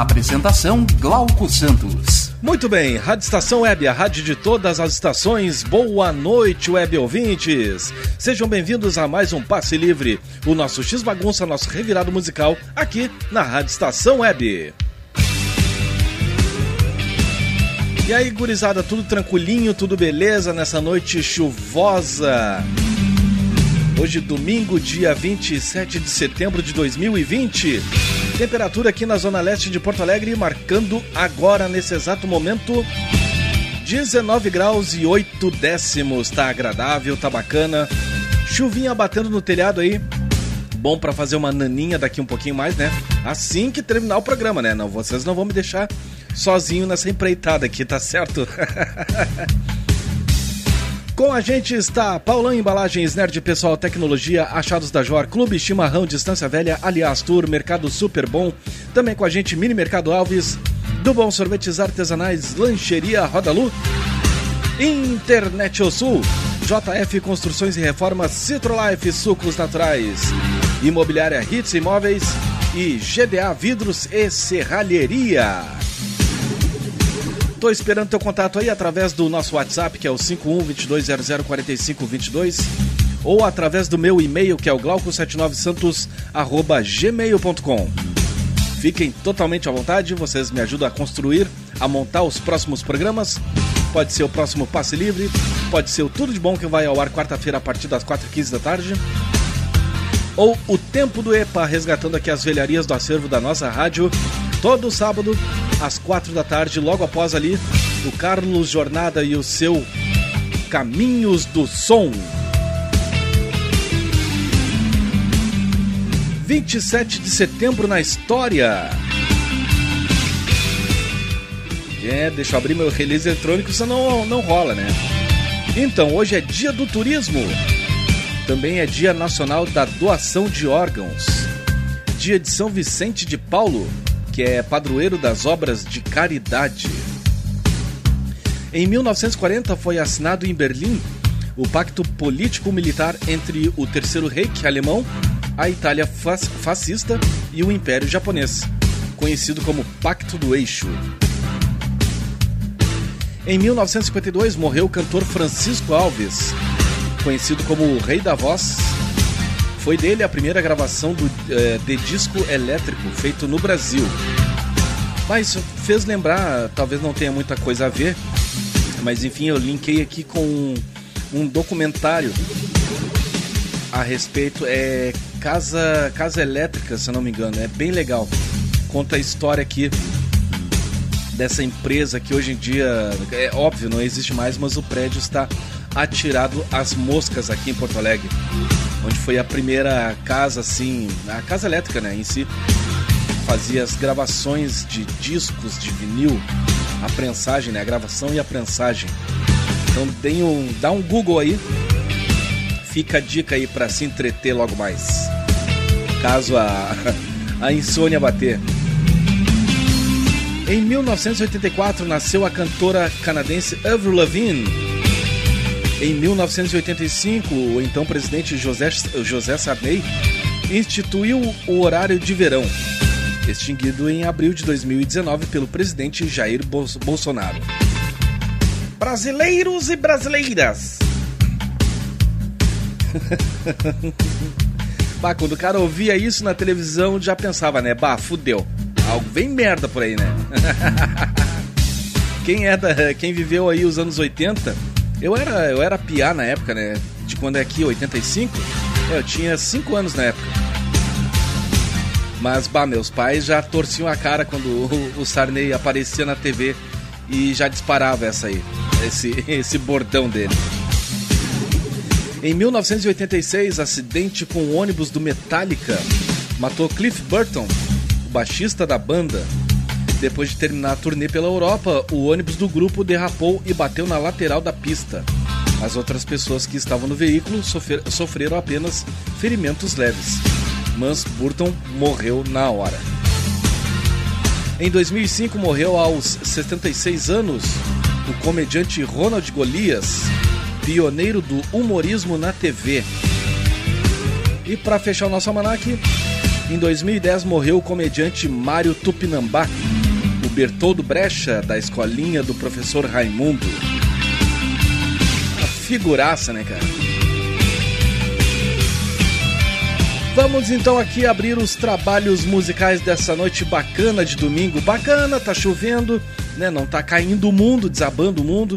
Apresentação Glauco Santos. Muito bem, Rádio Estação Web, a rádio de todas as estações. Boa noite, web ouvintes. Sejam bem-vindos a mais um Passe Livre, o nosso X Bagunça, nosso revirado musical, aqui na Rádio Estação Web. E aí, gurizada, tudo tranquilinho, tudo beleza nessa noite chuvosa? Hoje, domingo, dia 27 de setembro de 2020. Temperatura aqui na Zona Leste de Porto Alegre, marcando agora, nesse exato momento, 19 graus e 8 décimos. Tá agradável, tá bacana. Chuvinha batendo no telhado aí. Bom para fazer uma naninha daqui um pouquinho mais, né? Assim que terminar o programa, né? Não, vocês não vão me deixar sozinho nessa empreitada aqui, tá certo? Com a gente está Paulão Embalagens, Nerd Pessoal Tecnologia, Achados da Jor, Clube Chimarrão, Distância Velha, Aliás Tour, Mercado Super Bom. Também com a gente Mini Mercado Alves, do Bom Sorvetes Artesanais, Lancheria Rodalu, Internet O Sul, JF Construções e Reformas, Citrolife Sucos Naturais, Imobiliária Hits Imóveis e GDA Vidros e Serralheria. Tô esperando teu contato aí através do nosso WhatsApp, que é o 5122004522, ou através do meu e-mail, que é o glauco79santos@gmail.com. Fiquem totalmente à vontade, vocês me ajudam a construir, a montar os próximos programas. Pode ser o próximo Passe Livre, pode ser o Tudo de Bom que vai ao ar quarta-feira a partir das 4h15 da tarde. Ou o Tempo do EPA, resgatando aqui as velharias do acervo da nossa rádio, todo sábado às quatro da tarde, logo após ali, o Carlos Jornada e o seu Caminhos do Som. 27 de setembro na história. É, deixa eu abrir meu release eletrônico, senão não, não rola, né? Então, hoje é dia do turismo. Também é dia nacional da doação de órgãos. Dia de São Vicente de Paulo que é padroeiro das obras de caridade. Em 1940 foi assinado em Berlim o pacto político-militar entre o Terceiro Reich alemão, a Itália fascista e o Império Japonês, conhecido como Pacto do Eixo. Em 1952 morreu o cantor Francisco Alves, conhecido como o Rei da Voz. Foi dele a primeira gravação do, eh, de disco elétrico feito no Brasil. Mas fez lembrar, talvez não tenha muita coisa a ver, mas enfim, eu linkei aqui com um, um documentário a respeito. É Casa, Casa Elétrica, se não me engano, é bem legal. Conta a história aqui dessa empresa que hoje em dia, é óbvio, não existe mais, mas o prédio está atirado às moscas aqui em Porto Alegre, onde foi a primeira casa assim, a casa elétrica, né, em si, fazia as gravações de discos de vinil, a prensagem, né, a gravação e a prensagem. Então tem um, dá um Google aí, fica a dica aí para se entreter logo mais, caso a a insônia bater. Em 1984 nasceu a cantora canadense Avril Lavigne em 1985, o então presidente José, José Sarney instituiu o horário de verão, extinguido em abril de 2019 pelo presidente Jair Bolsonaro. Brasileiros e brasileiras! bah, quando o cara ouvia isso na televisão, já pensava, né? Bah, fudeu. Algo bem merda por aí, né? quem, é da, quem viveu aí os anos 80 eu era, eu era piá na época, né? De quando é aqui, 85. É, eu tinha 5 anos na época. Mas, bah, meus pais já torciam a cara quando o, o Sarney aparecia na TV e já disparava essa aí, esse, esse bordão dele. Em 1986, acidente com o ônibus do Metallica matou Cliff Burton, o baixista da banda. Depois de terminar a turnê pela Europa, o ônibus do grupo derrapou e bateu na lateral da pista. As outras pessoas que estavam no veículo sofreram apenas ferimentos leves, mas Burton morreu na hora. Em 2005 morreu aos 76 anos o comediante Ronald Golias, pioneiro do humorismo na TV. E para fechar o nosso almanac, em 2010 morreu o comediante Mário Tupinambá, Bertoldo Brecha da escolinha do professor Raimundo. Uma figuraça, né, cara? Vamos então aqui abrir os trabalhos musicais dessa noite bacana de domingo. Bacana, tá chovendo, né? Não tá caindo o mundo, desabando o mundo.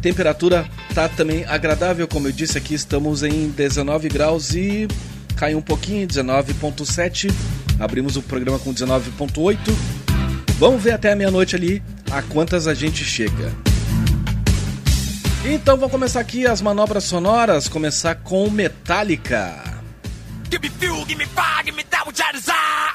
Temperatura tá também agradável, como eu disse aqui, estamos em 19 graus e caiu um pouquinho, 19.7. Abrimos o programa com 19.8. Vamos ver até a meia-noite ali a quantas a gente chega. Então vamos começar aqui as manobras sonoras, começar com Metallica. Give me fuel, give me fire, give me that which I desire.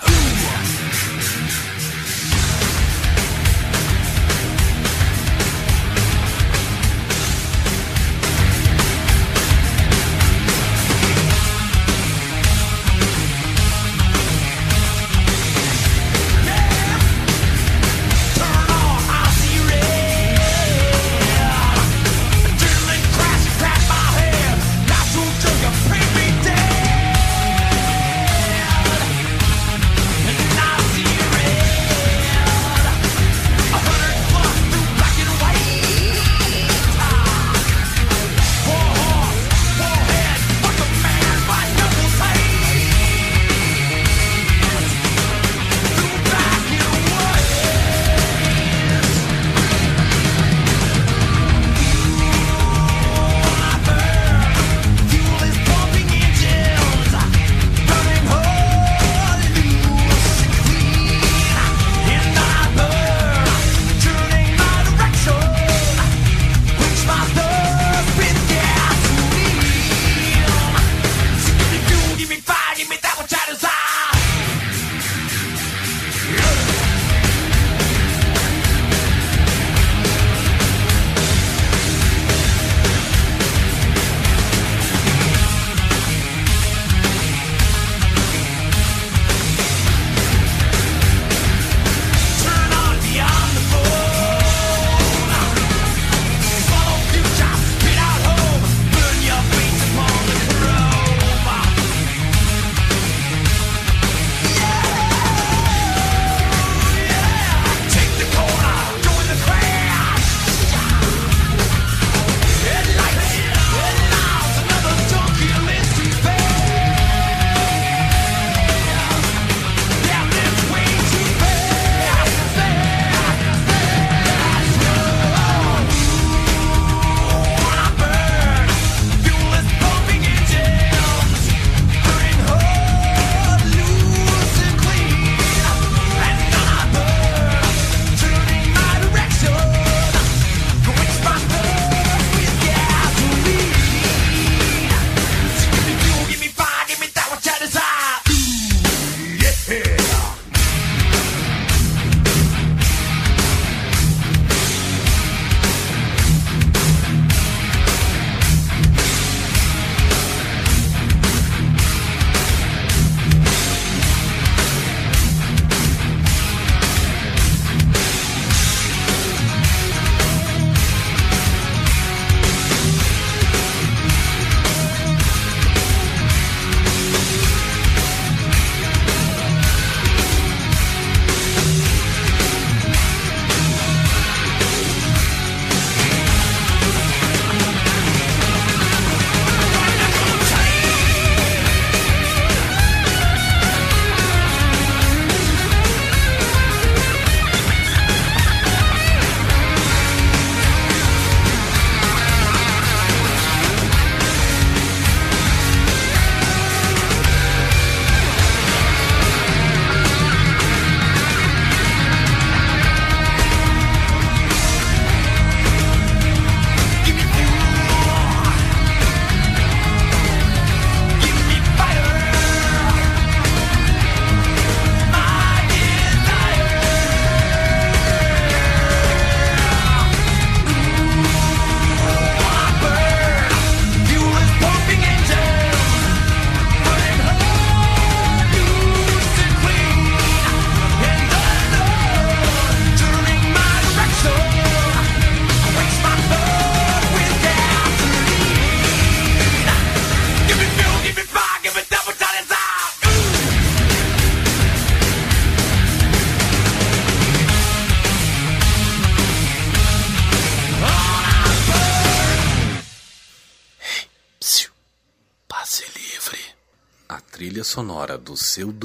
Seu domingo.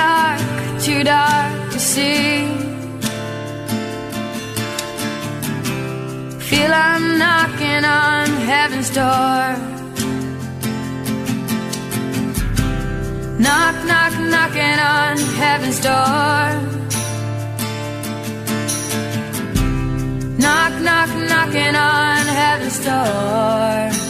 Dark, too dark to see. Feel I'm knocking on heaven's door. Knock, knock, knocking on heaven's door. Knock, knock, knocking on heaven's door.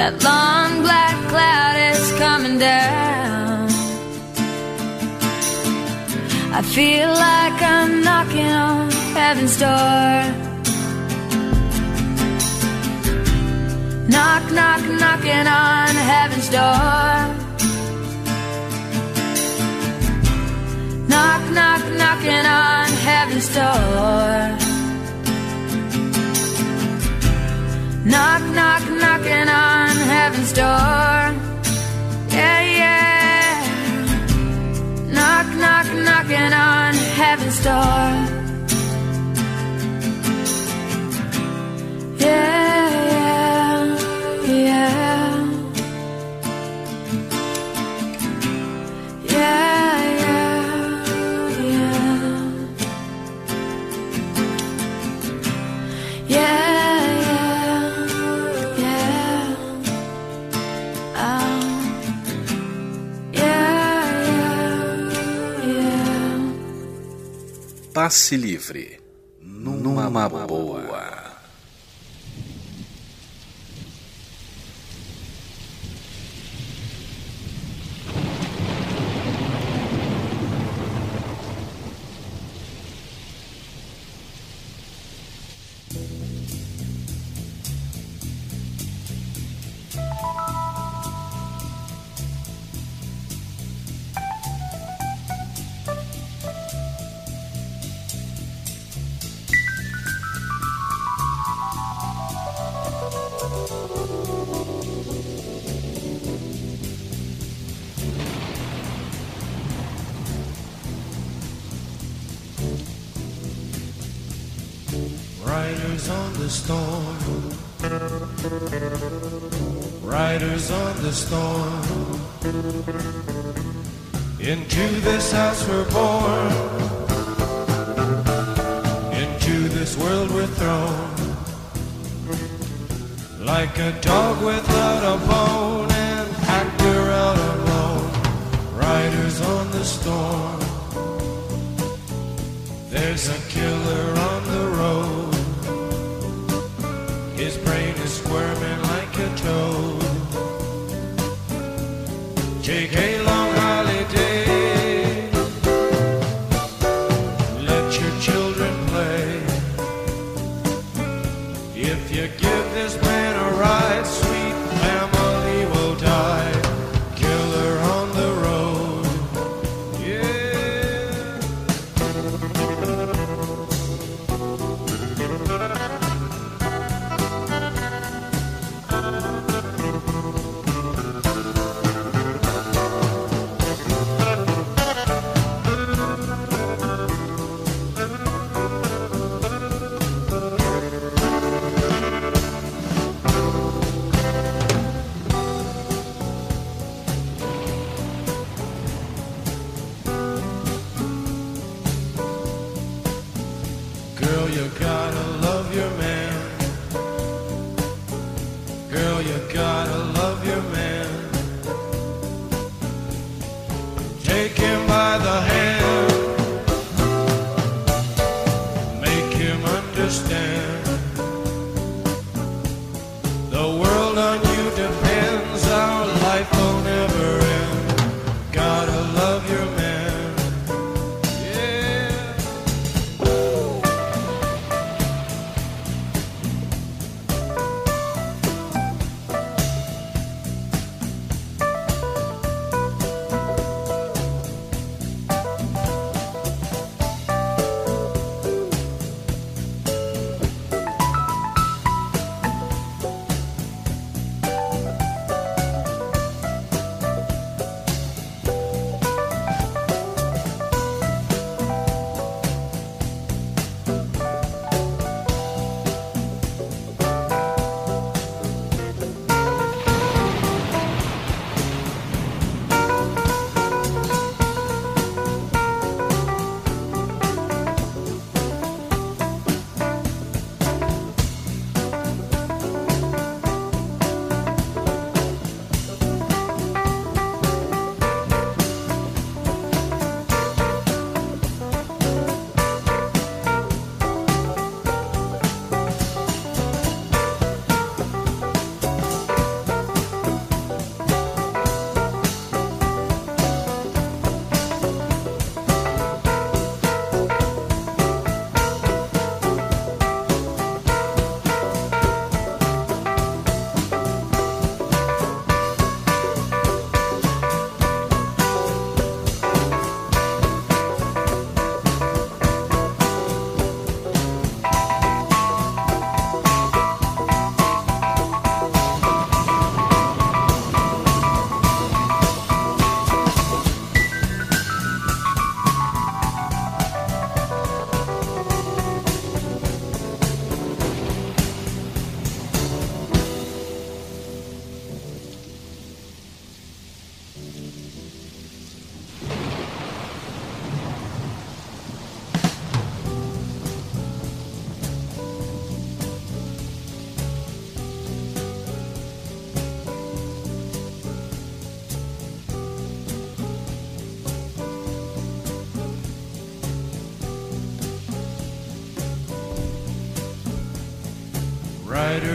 That long black cloud is coming down. I feel like I'm knocking on heaven's door. Knock, knock, knocking on heaven's door. Knock, knock, knocking on heaven's door. Knock, knock, knocking on heaven's door. Yeah, yeah. Knock, knock, knocking on heaven's door. Yeah. Passe livre numa, numa boa.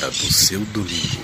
hora do seu domingo.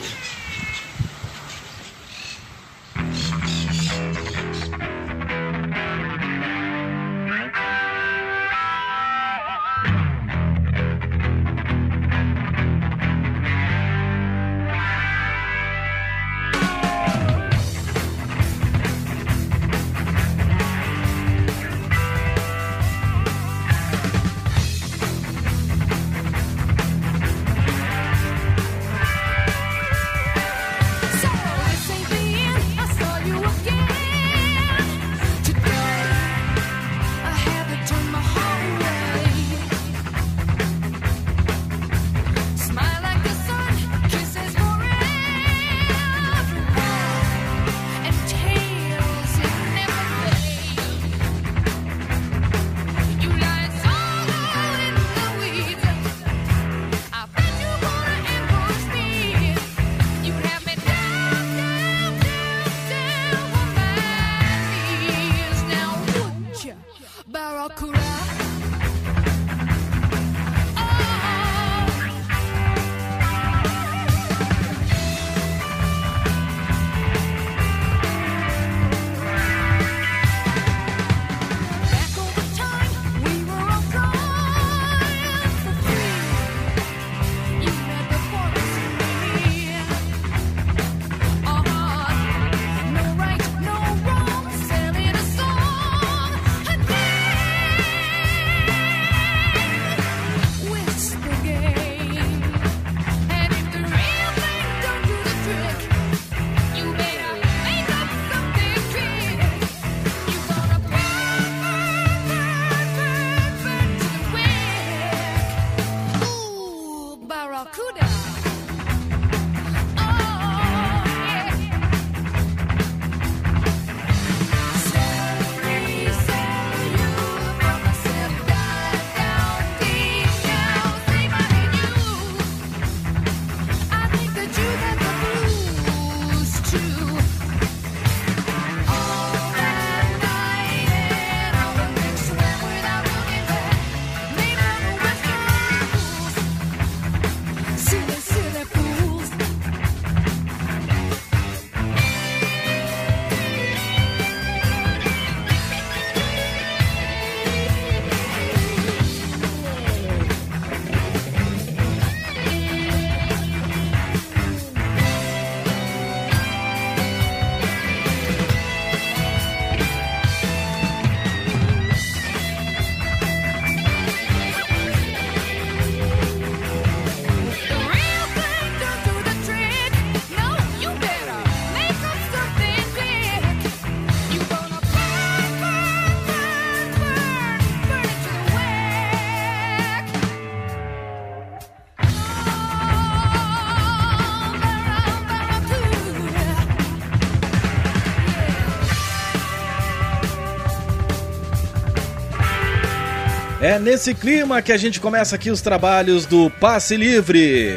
É nesse clima que a gente começa aqui os trabalhos do Passe Livre.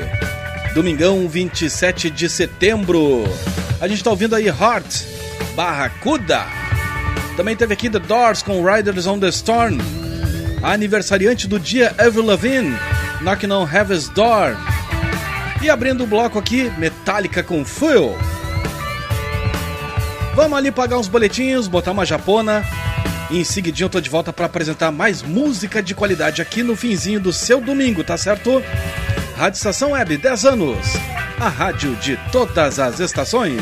Domingão 27 de setembro. A gente tá ouvindo aí Heart, Barracuda. Também teve aqui The Doors com Riders on the Storm. Aniversariante do dia, Avril Lavigne, Knocking on Heaven's Door. E abrindo o bloco aqui, Metallica com Fuel. Vamos ali pagar uns boletinhos, botar uma japona em seguidinho eu tô de volta para apresentar mais música de qualidade aqui no finzinho do seu domingo, tá certo? Rádio Estação Web 10 anos. A rádio de todas as estações.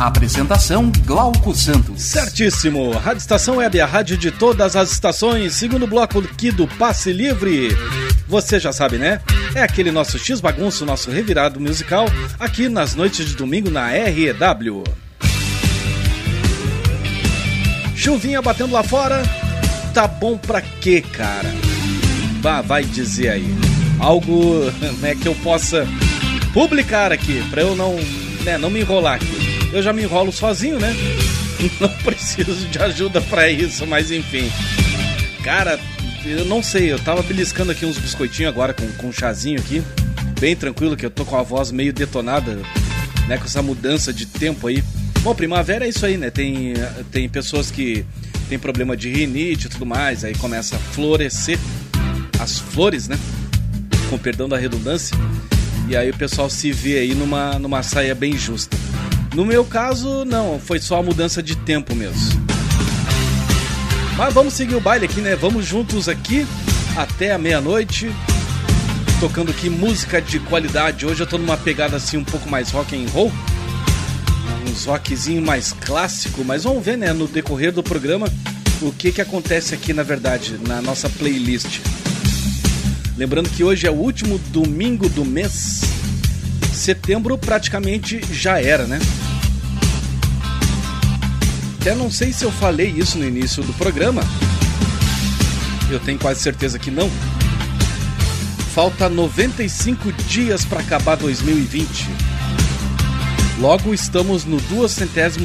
Apresentação Glauco Santos. Certíssimo. Rádio Estação Web, a rádio de todas as estações. Segundo bloco aqui do Passe Livre. Você já sabe, né? É aquele nosso X bagunço, nosso revirado musical, aqui nas noites de domingo na REW. Chuvinha batendo lá fora. Tá bom pra quê, cara? Vá, vai dizer aí. Algo né, que eu possa publicar aqui, pra eu não, né, não me enrolar aqui. Eu já me enrolo sozinho, né? Não preciso de ajuda para isso, mas enfim. Cara, eu não sei, eu tava beliscando aqui uns biscoitinhos agora com, com um chazinho aqui. Bem tranquilo, que eu tô com a voz meio detonada, né? Com essa mudança de tempo aí. Bom, primavera é isso aí, né? Tem, tem pessoas que tem problema de rinite e tudo mais, aí começa a florescer as flores, né? Com perdão da redundância. E aí o pessoal se vê aí numa, numa saia bem justa. No meu caso, não, foi só a mudança de tempo mesmo. Mas vamos seguir o baile aqui, né? Vamos juntos aqui até a meia-noite, tocando aqui música de qualidade. Hoje eu tô numa pegada assim um pouco mais rock and roll, uns rockzinho mais clássico, mas vamos ver, né, no decorrer do programa o que que acontece aqui na verdade na nossa playlist. Lembrando que hoje é o último domingo do mês setembro praticamente já era, né? Até não sei se eu falei isso no início do programa. Eu tenho quase certeza que não. Falta 95 dias para acabar 2020. Logo estamos no 270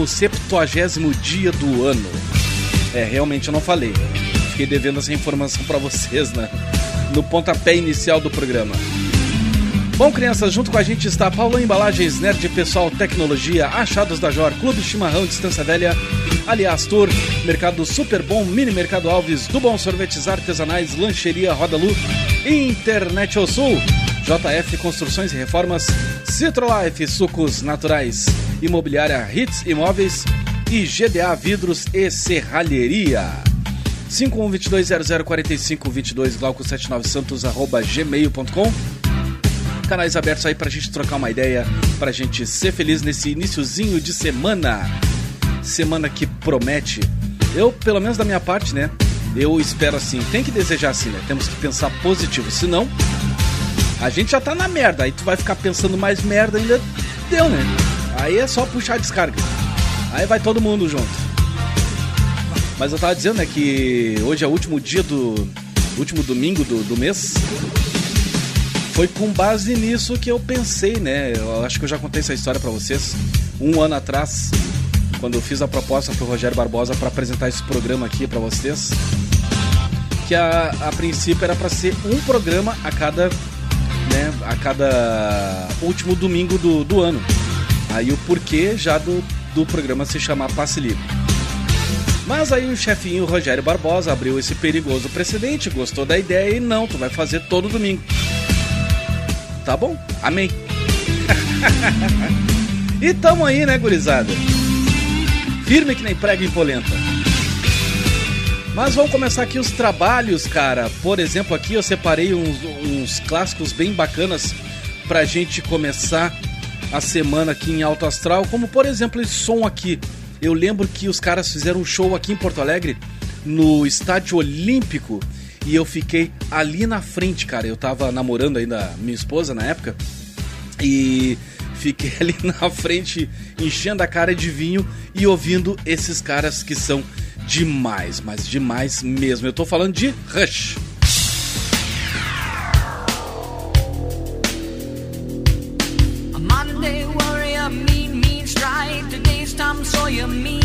dia do ano. É, realmente eu não falei. Fiquei devendo essa informação para vocês, né? No pontapé inicial do programa. Bom, crianças, junto com a gente está Paulo Embalagens, Nerd Pessoal Tecnologia, Achados da Jor, Clube Chimarrão Distância Velha, Aliás Tour, Mercado Super Bom, Mini Mercado Alves, do Bom Sorvetes Artesanais, Lancheria Roda Lu, Internet ao Sul, JF Construções e Reformas, Citrolife Sucos Naturais, Imobiliária Hits Imóveis e GDA Vidros e Serralheria. 5122004522 glauco79santos arroba gmail.com Canais abertos aí pra gente trocar uma ideia, pra gente ser feliz nesse iníciozinho de semana. Semana que promete. Eu, pelo menos da minha parte, né? Eu espero assim, tem que desejar assim, né? Temos que pensar positivo, senão a gente já tá na merda, aí tu vai ficar pensando mais merda ainda, deu, né? Aí é só puxar a descarga. Aí vai todo mundo junto. Mas eu tava dizendo, né, que hoje é o último dia do. último domingo do, do mês. Foi com base nisso que eu pensei, né? Eu acho que eu já contei essa história para vocês. Um ano atrás, quando eu fiz a proposta pro Rogério Barbosa para apresentar esse programa aqui para vocês. Que a, a princípio era para ser um programa a cada. Né, a cada último domingo do, do ano. Aí o porquê já do, do programa se chamar Passe Livre. Mas aí o chefinho Rogério Barbosa abriu esse perigoso precedente, gostou da ideia e não, tu vai fazer todo domingo. Tá bom? Amém. e tamo aí, né, gurizada? Firme que nem prego em polenta. Mas vamos começar aqui os trabalhos, cara. Por exemplo, aqui eu separei uns, uns clássicos bem bacanas pra gente começar a semana aqui em Alto Astral, como por exemplo esse som aqui. Eu lembro que os caras fizeram um show aqui em Porto Alegre, no Estádio Olímpico, e eu fiquei ali na frente, cara. Eu tava namorando ainda minha esposa na época, e fiquei ali na frente, enchendo a cara de vinho e ouvindo esses caras que são demais, mas demais mesmo. Eu tô falando de Rush. A modern day warrior, mean, mean stride. Today's Tom Sawyer, mean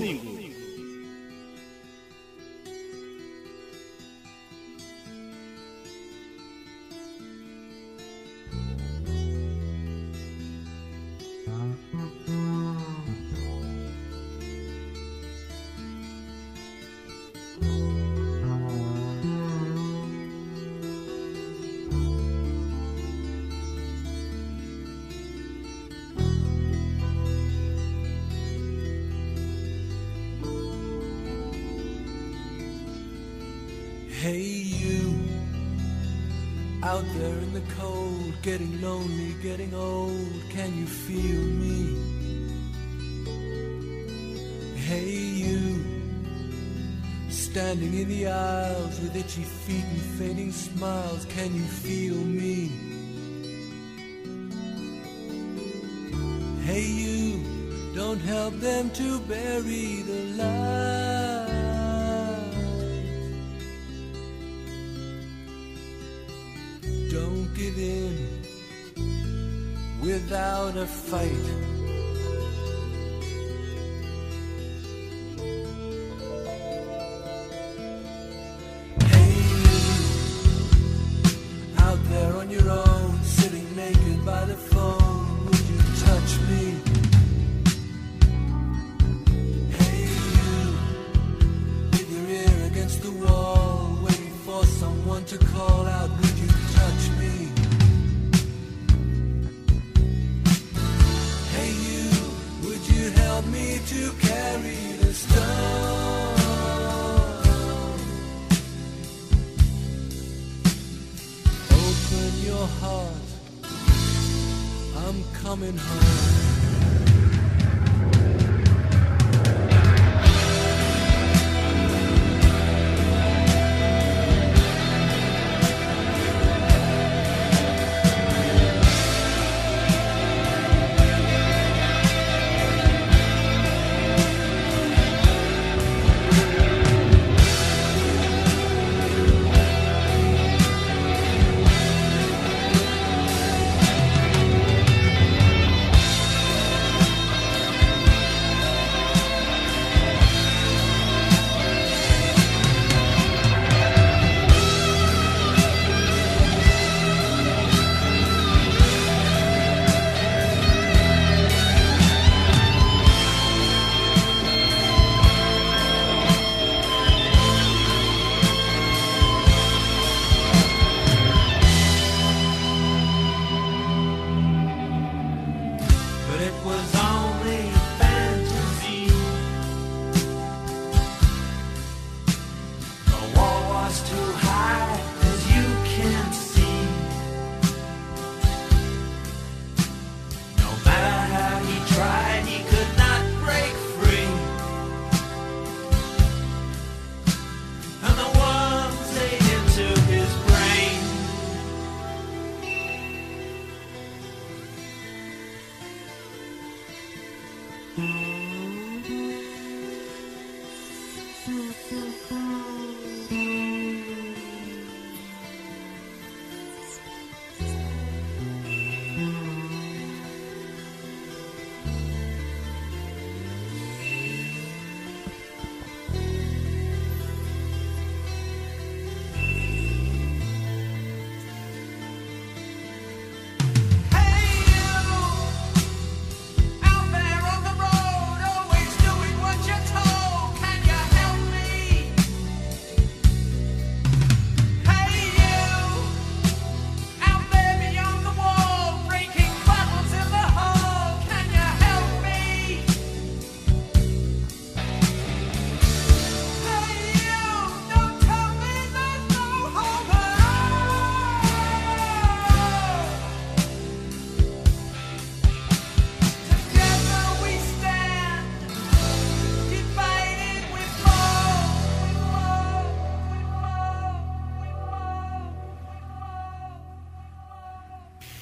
Hey, you out there in the cold, getting lonely, getting old. Can you feel me? Hey, you standing in the aisles with itchy feet and fading smiles. Can you feel me? Hey, you don't help them to bury the light. Don't give in without a fight.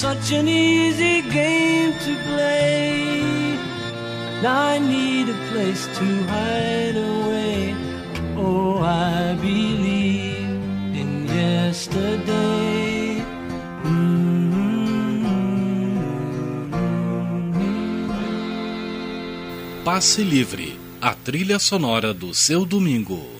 Such an easy game to play. Now I need a place to hide away. Oh, I believe in yesterday. Passe Livre, a trilha sonora do seu domingo.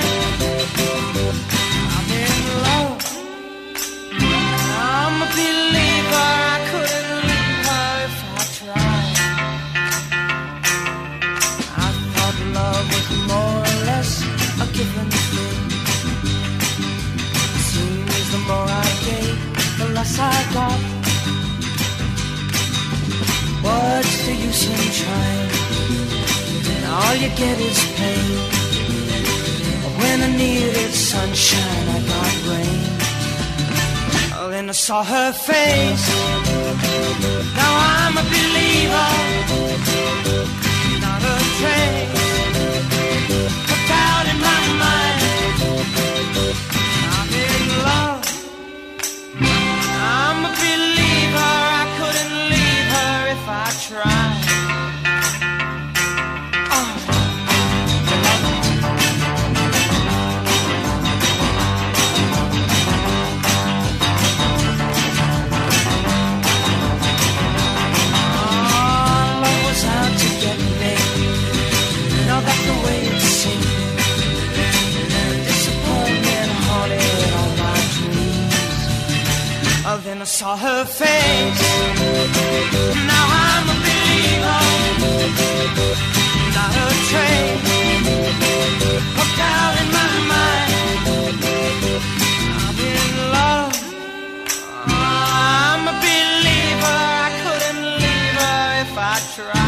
And all you get is pain. When I needed sunshine, I got rain. Oh, then I saw her face. Now I'm a believer. I saw her face. Now I'm a believer. Not a trace of doubt in my mind. I'm in love. I'm a believer. I couldn't leave her if I tried.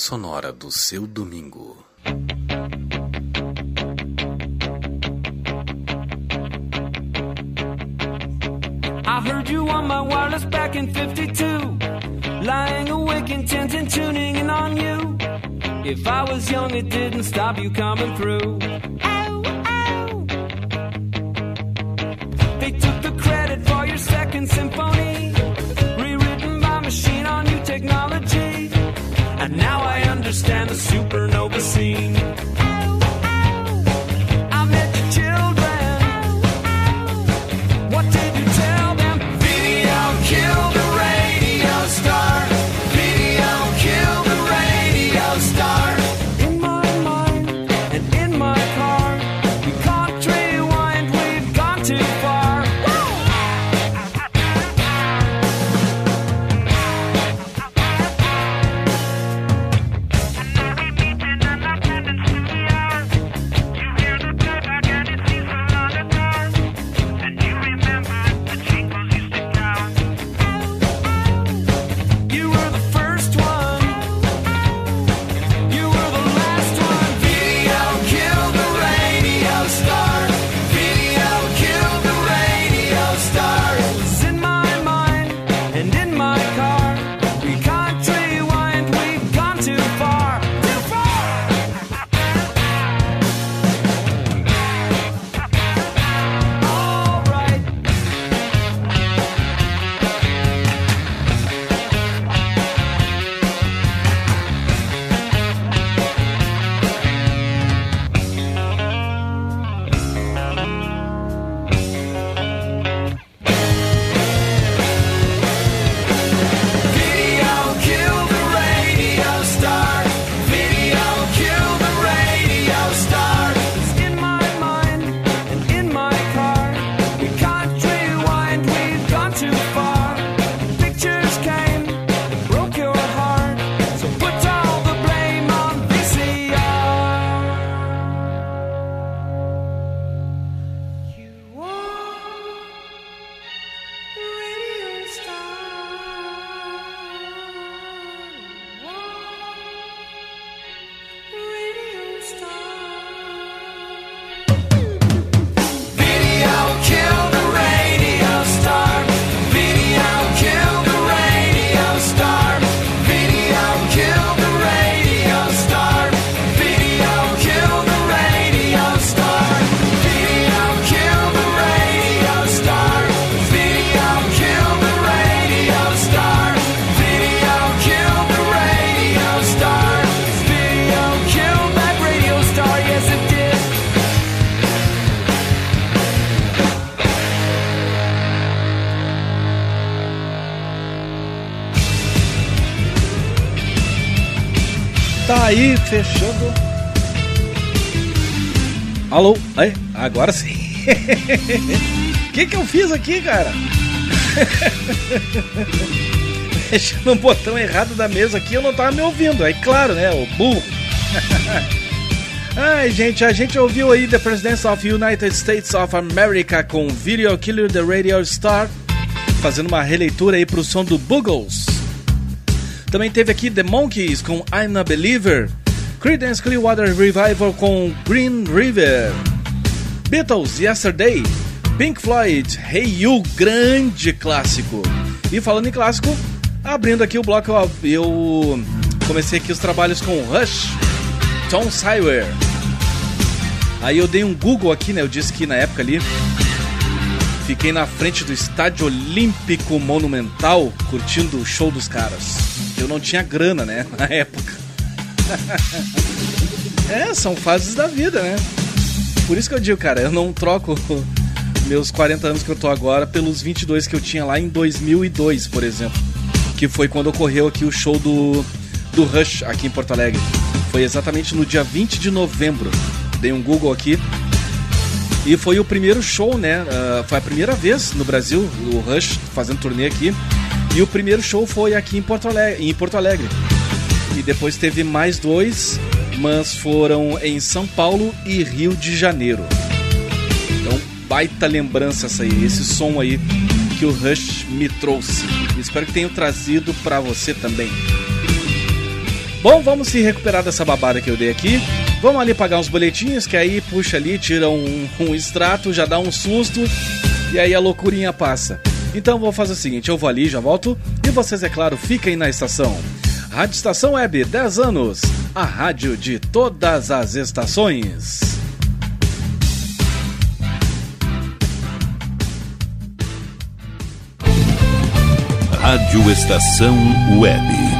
Sonora do seu domingo. I heard you on my wireless back in 52. Lying awake, intent and tuning in on you. If I was young, it didn't stop you coming through. Agora sim. O que, que eu fiz aqui, cara? Mexendo no botão errado da mesa aqui, eu não tava me ouvindo. Aí, claro, né? O burro. Ai, gente, a gente ouviu aí The President of United States of America com Video Killer The Radio Star, fazendo uma releitura aí pro som do Buggles. Também teve aqui The Monkeys com I'm a Believer, Creedence Clearwater Revival com Green River, Beatles Yesterday, Pink Floyd Hey You, grande clássico. E falando em clássico, abrindo aqui o bloco, eu- comecei aqui os trabalhos com Rush, Tom Sawyer. Aí eu dei um Google aqui, né? Eu disse que na época ali fiquei na frente do Estádio Olímpico Monumental curtindo o show dos caras. Eu não tinha grana, né? Na época. é, são fases da vida, né? Por isso que eu digo, cara, eu não troco meus 40 anos que eu tô agora pelos 22 que eu tinha lá em 2002, por exemplo. Que foi quando ocorreu aqui o show do, do Rush aqui em Porto Alegre. Foi exatamente no dia 20 de novembro. Dei um Google aqui. E foi o primeiro show, né? Ah, foi a primeira vez no Brasil, o Rush fazendo turnê aqui. E o primeiro show foi aqui em Porto Alegre. Em Porto Alegre. E depois teve mais dois, mas foram em São Paulo e Rio de Janeiro. Então, baita lembrança essa aí, esse som aí que o Rush me trouxe. Espero que tenha trazido pra você também. Bom, vamos se recuperar dessa babada que eu dei aqui. Vamos ali pagar uns boletinhos, que aí puxa ali, tira um, um extrato, já dá um susto, e aí a loucurinha passa. Então vou fazer o seguinte, eu vou ali, já volto, e vocês, é claro, fiquem na estação. Rádio Estação Web, 10 anos, a rádio de todas as estações. Rádio Estação Web.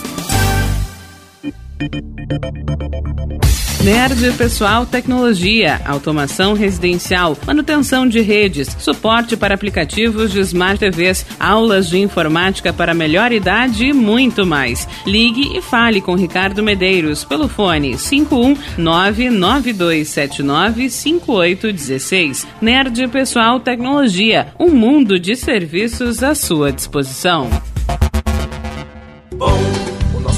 Nerd Pessoal Tecnologia, automação residencial, manutenção de redes, suporte para aplicativos de Smart TVs, aulas de informática para melhor idade e muito mais. Ligue e fale com Ricardo Medeiros pelo fone 51992795816. Nerd Pessoal Tecnologia, um mundo de serviços à sua disposição.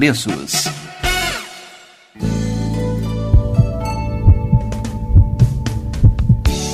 preços.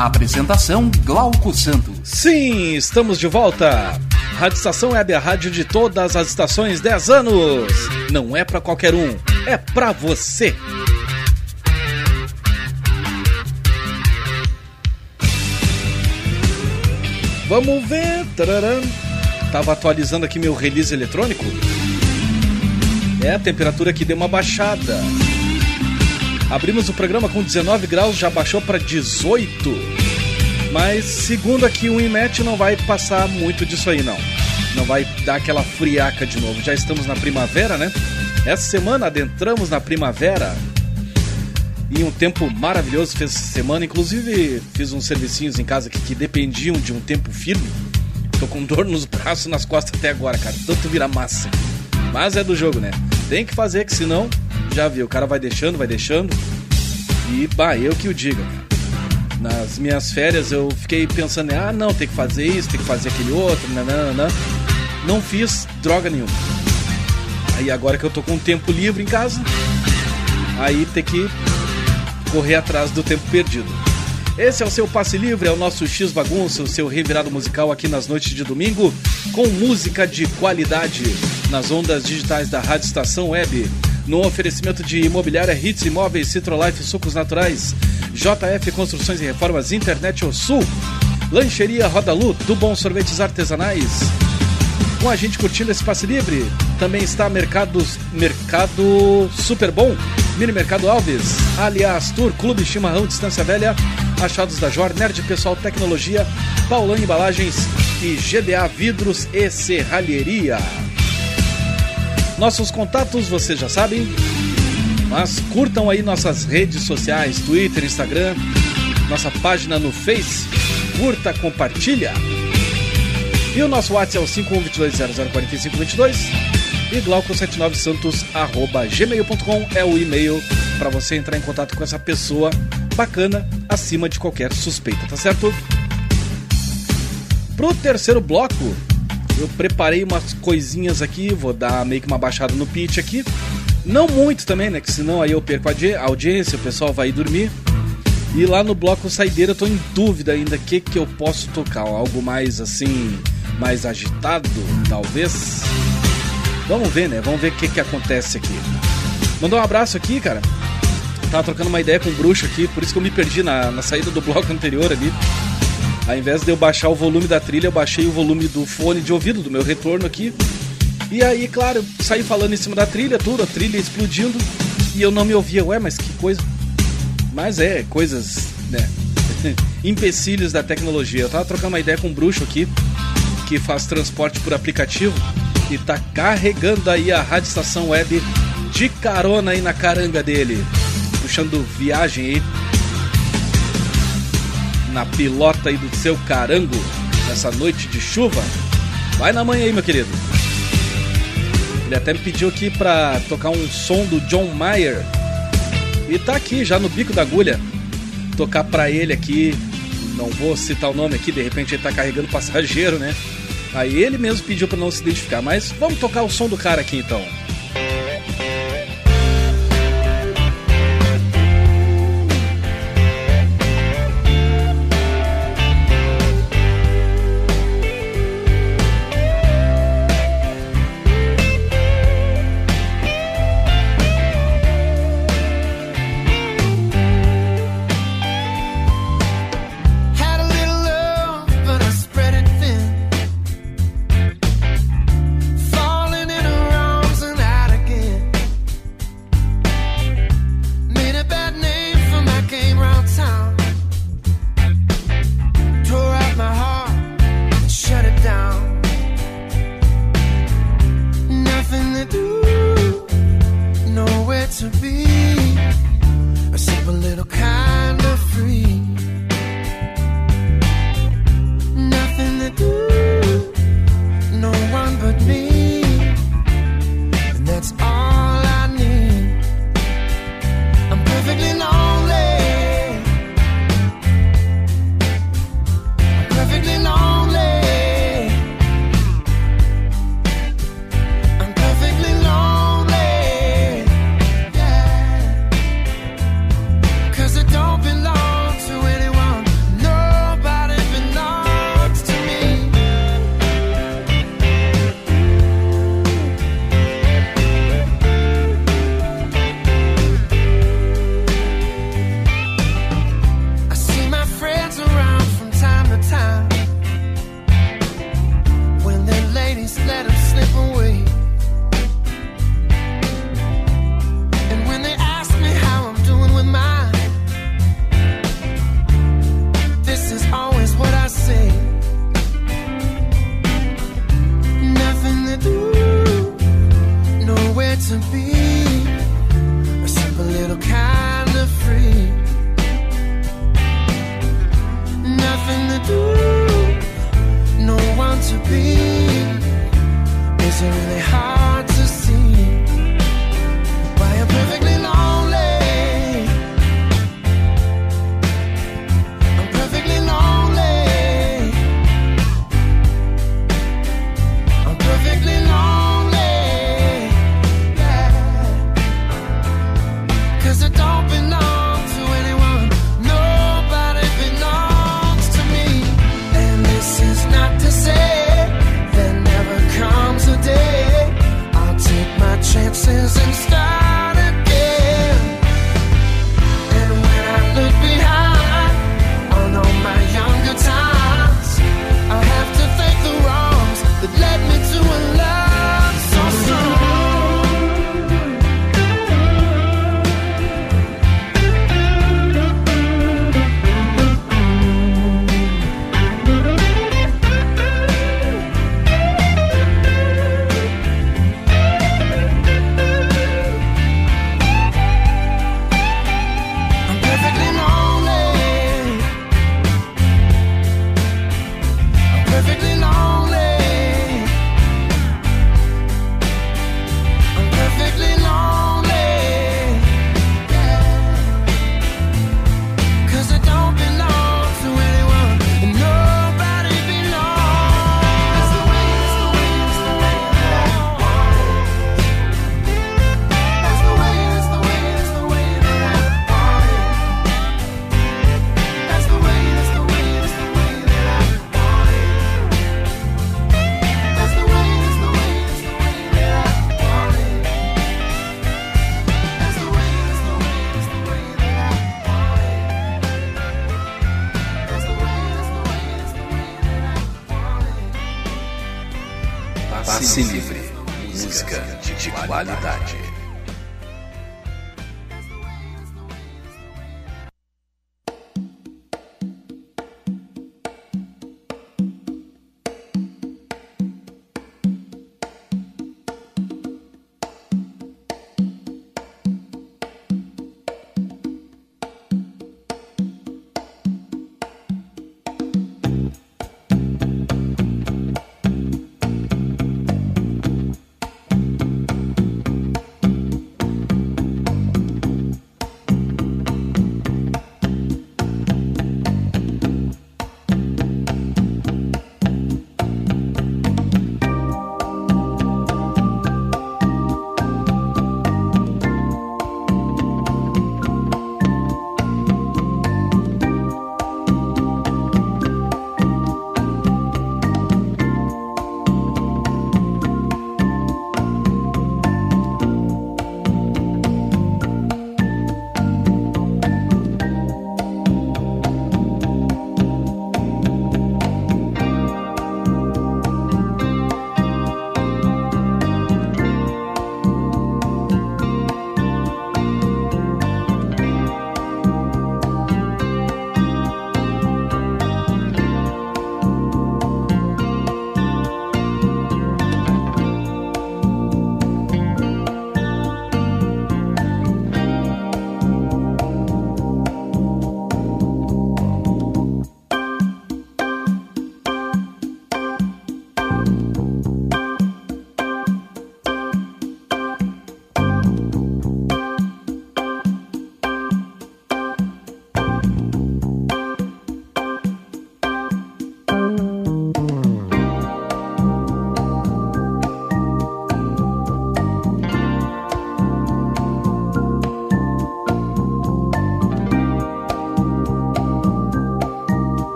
Apresentação Glauco Santos. Sim, estamos de volta. Rádio Estação Web, a rádio de todas as estações, 10 anos. Não é pra qualquer um, é pra você. Vamos ver. Tararam. Tava atualizando aqui meu release eletrônico. É, a temperatura aqui deu uma baixada. Abrimos o programa com 19 graus, já baixou para 18. Mas segundo aqui o IMET não vai passar muito disso aí não. Não vai dar aquela friaca de novo. Já estamos na primavera, né? Essa semana adentramos na primavera. E um tempo maravilhoso fez essa semana. Inclusive fiz uns servicinhos em casa aqui que dependiam de um tempo firme. Tô com dor nos braços e nas costas até agora, cara. Tanto vira massa. Mas é do jogo, né? Tem que fazer, que senão, já viu, o cara vai deixando, vai deixando. E, bah, eu que o diga. Nas minhas férias eu fiquei pensando, ah, não, tem que fazer isso, tem que fazer aquele outro, nananã. Não fiz droga nenhuma. Aí agora que eu tô com tempo livre em casa, aí tem que correr atrás do tempo perdido. Esse é o seu passe livre, é o nosso X Bagunça, o seu revirado musical aqui nas noites de domingo, com música de qualidade nas ondas digitais da Rádio Estação Web. No oferecimento de imobiliária Hits Imóveis, Citrolife, Sucos Naturais, JF Construções e Reformas, Internet ou Sul, Lancheria Roda Lu, do Bom Sorvetes Artesanais. Com a gente curtindo esse passe livre, também está Mercado, Mercado Super Bom, Mini Mercado Alves, Aliás Tour, Clube Chimarrão Distância Velha, Achados da Jor, Nerd Pessoal Tecnologia, Paulão Embalagens e GDA Vidros e Serralheria. Nossos contatos vocês já sabem, mas curtam aí nossas redes sociais, Twitter, Instagram, nossa página no Face, curta, compartilha. E o nosso WhatsApp é o 5122004522 e glauco79santos.gmail.com é o e-mail para você entrar em contato com essa pessoa bacana acima de qualquer suspeita, tá certo? Pro terceiro bloco, eu preparei umas coisinhas aqui, vou dar meio que uma baixada no pitch aqui. Não muito também, né? Que senão aí eu perco a audi- a audiência, o pessoal vai dormir. E lá no bloco saideira eu tô em dúvida ainda o que, que eu posso tocar. Algo mais assim, mais agitado, talvez. Vamos ver, né? Vamos ver o que, que acontece aqui. Mandar um abraço aqui, cara. Tava trocando uma ideia com o bruxo aqui, por isso que eu me perdi na, na saída do bloco anterior ali. Ao invés de eu baixar o volume da trilha, eu baixei o volume do fone de ouvido, do meu retorno aqui. E aí, claro, saí falando em cima da trilha, tudo, a trilha explodindo. E eu não me ouvia, ué, mas que coisa. Mas é, coisas, né? Empecilhos da tecnologia. Eu tava trocando uma ideia com um bruxo aqui, que faz transporte por aplicativo e tá carregando aí a Rádio Estação Web de carona aí na caranga dele, puxando viagem aí na pilota aí do seu carango nessa noite de chuva. Vai na manhã aí, meu querido. Ele até me pediu aqui para tocar um som do John Mayer. E tá aqui já no bico da agulha. Tocar para ele aqui. Não vou citar o nome aqui, de repente ele tá carregando passageiro, né? Aí ele mesmo pediu para não se identificar, mas vamos tocar o som do cara aqui então.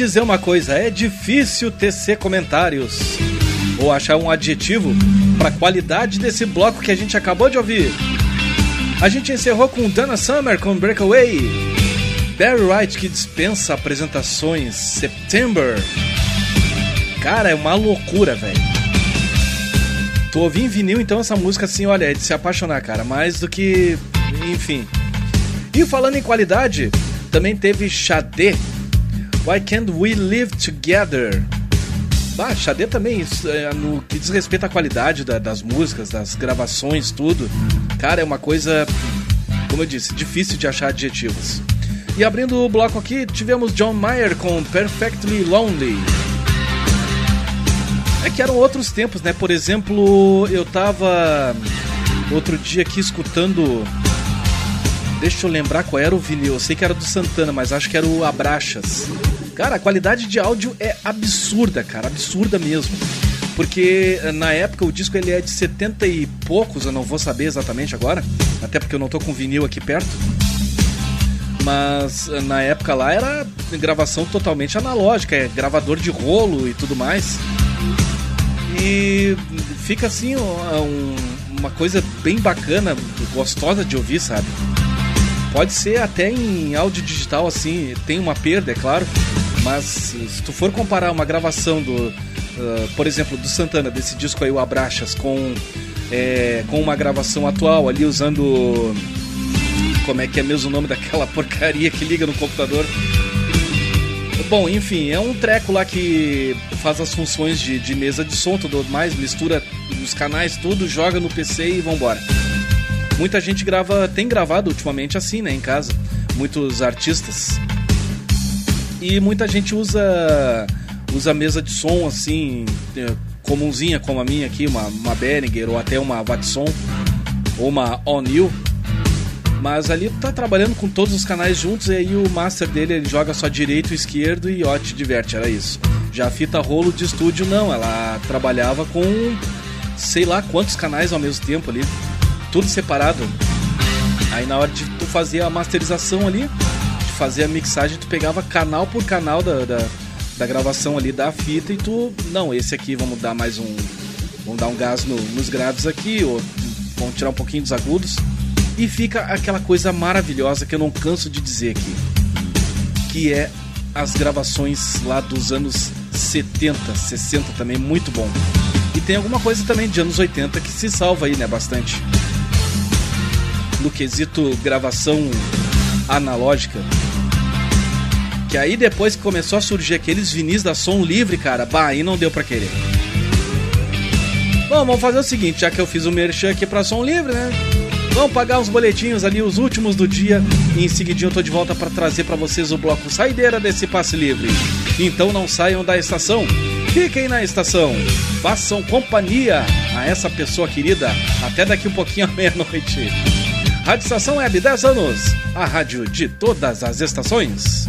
Dizer uma coisa, é difícil tecer comentários ou achar um adjetivo para qualidade desse bloco que a gente acabou de ouvir. A gente encerrou com Dana Summer com Breakaway, Barry White que dispensa apresentações, September. Cara, é uma loucura, velho. Tu ouvi em vinil então essa música assim, olha, é de se apaixonar, cara, mais do que, enfim. E falando em qualidade, também teve Xadê, Why Can't We Live Together? Bah, Xadê também, é, no que diz respeito à qualidade da- das músicas, das gravações, tudo. Cara, é uma coisa, como eu disse, difícil de achar adjetivos. E abrindo o bloco aqui, tivemos John Mayer com Perfectly Lonely. É que eram outros tempos, né? Por exemplo, eu tava outro dia aqui escutando Deixa eu lembrar qual era o vinil. Eu sei que era do Santana, mas acho que era o Abraxas. Cara, a qualidade de áudio é absurda, cara, absurda mesmo. Porque eh, na época o disco ele é de 70 e poucos, eu não vou saber exatamente agora, até porque eu não tô com vinil aqui perto. Mas eh, na época lá era gravação totalmente analógica, é gravador de rolo e tudo mais. E fica assim um- uma coisa bem bacana, gostosa de ouvir, sabe? Pode ser até em áudio digital assim, tem uma perda, é claro, mas se tu for comparar uma gravação do, ah, por exemplo, do Santana, desse disco aí, o Abraxas, com, é, com uma gravação atual ali usando. Como é que é mesmo o nome daquela porcaria que liga no computador? Bom, enfim, é um treco lá que faz as funções de, de mesa de som, tudo mais, mistura os canais, tudo, joga no PC e vambora. Muita gente grava, tem gravado ultimamente assim, né, em casa. Muitos artistas. E muita gente usa usa mesa de som assim, eh, comunzinha como a minha aqui, uma, uma Behringer ou até uma Watson ou uma O'Neill. Mas ali tá trabalhando com todos os canais juntos e aí o master dele ele joga só direito e esquerdo e ó, te diverte, era isso. Já a fita rolo de estúdio não, ela trabalhava com sei lá quantos canais ao mesmo tempo ali, tudo separado. Aí na hora de tu fazer a masterização ali, fazer a mixagem, tu pegava canal por canal da, da, da gravação ali da fita e tu, não, esse aqui vamos dar mais um, vamos dar um gás no- nos graves aqui, ou vamos tirar um pouquinho dos agudos. E fica aquela coisa maravilhosa que eu não canso de dizer aqui, que é as gravações lá dos anos 70, 60 também, muito bom. E tem alguma coisa também de anos 80 que se salva aí, né, bastante. No quesito gravação analógica. Que aí depois que começou a surgir aqueles vinis da som livre, cara, bah, aí não deu pra querer. Bom, vamos fazer o seguinte, já que eu fiz o merchan aqui pra som livre, né? Vamos pagar os boletinhos ali, os últimos do dia, e em seguidinho eu tô de volta pra trazer pra vocês o bloco saideira desse passe livre. Então não saiam da estação, fiquem na estação, façam companhia a essa pessoa querida até daqui um pouquinho à meia-noite. Rádio Estação Web 10 anos, a rádio de todas as estações.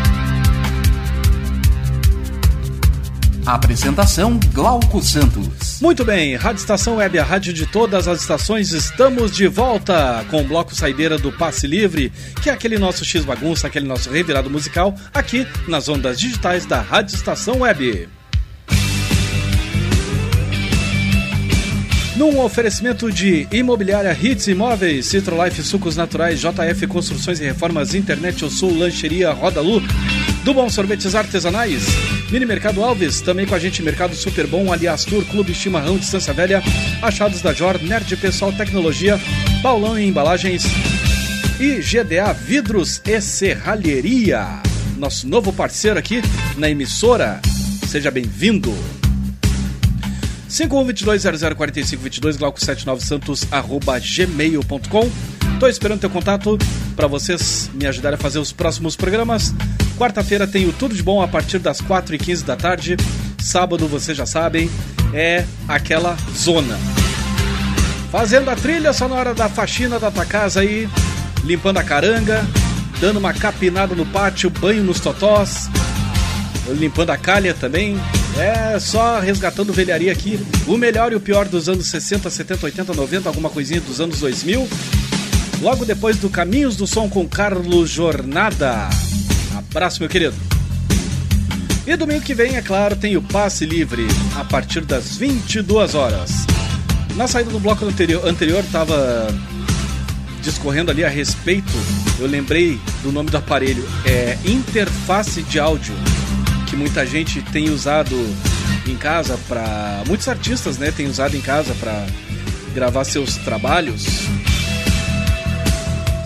Apresentação Glauco Santos. Muito bem, Rádio Estação Web, a rádio de todas as estações, estamos de volta com o bloco Saideira do Passe Livre, que é aquele nosso X bagunça, aquele nosso revirado musical, aqui nas ondas digitais da Rádio Estação Web. Num oferecimento de Imobiliária Hits Imóveis, Citrolife Sucos Naturais, JF Construções e Reformas, Internet Eu Sul, Lancheria Rodalu, do Bom Sorvetes Artesanais, Mini Mercado Alves, também com a gente Mercado Super Bom, Aliás Tour, Clube Chimarrão, Distância Velha, Achados da Jor, Nerd Pessoal Tecnologia, Paulão em Embalagens e GDA Vidros e Serralheria, nosso novo parceiro aqui na emissora. Seja bem-vindo. 5122004522 glauco79 santos arroba gmail.com Tô esperando teu contato para vocês me ajudarem a fazer os próximos programas. Quarta-feira tem o Tudo de Bom a partir das 4h15 da tarde. Sábado, vocês já sabem, é aquela zona. Fazendo a trilha sonora da faxina da tua casa aí, limpando a caranga, dando uma capinada no pátio, banho nos totós, limpando a calha também. É só resgatando velharia aqui. O melhor e o pior dos anos 60, 70, 80, 90, alguma coisinha dos anos 2000. Logo depois do Caminhos do Som com Carlos Jornada. Abraço, meu querido. E domingo que vem, é claro, tem o Passe Livre, a partir das 22 horas. Na saída do bloco anterior, anterior tava discorrendo ali a respeito, eu lembrei do nome do aparelho, é interface de áudio, que muita gente tem usado em casa para muitos artistas, né, tem usado em casa para gravar seus trabalhos.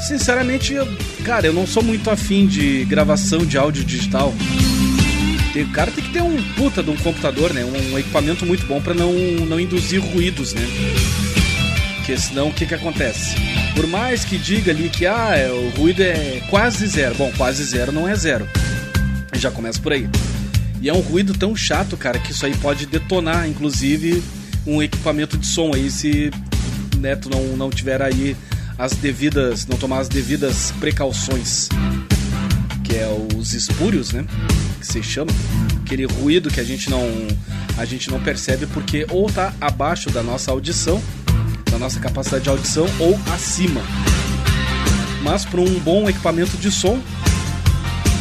Sinceramente, eu, cara, eu não sou muito afim de gravação de áudio digital. O cara tem que ter um puta de um computador, né? Um equipamento muito bom para não, não induzir ruídos, né? Porque senão o que que acontece? Por mais que diga ali que ah, é, o ruído é quase zero. Bom, quase zero não é zero. Já começa por aí. E é um ruído tão chato, cara, que isso aí pode detonar, inclusive, um equipamento de som aí se né, tu não, não tiver aí as devidas. não tomar as devidas precauções. Que é os espúrios, né? Que se chama. Aquele ruído que a gente não. A gente não percebe porque ou tá abaixo da nossa audição, da nossa capacidade de audição, ou acima. Mas para um bom equipamento de som,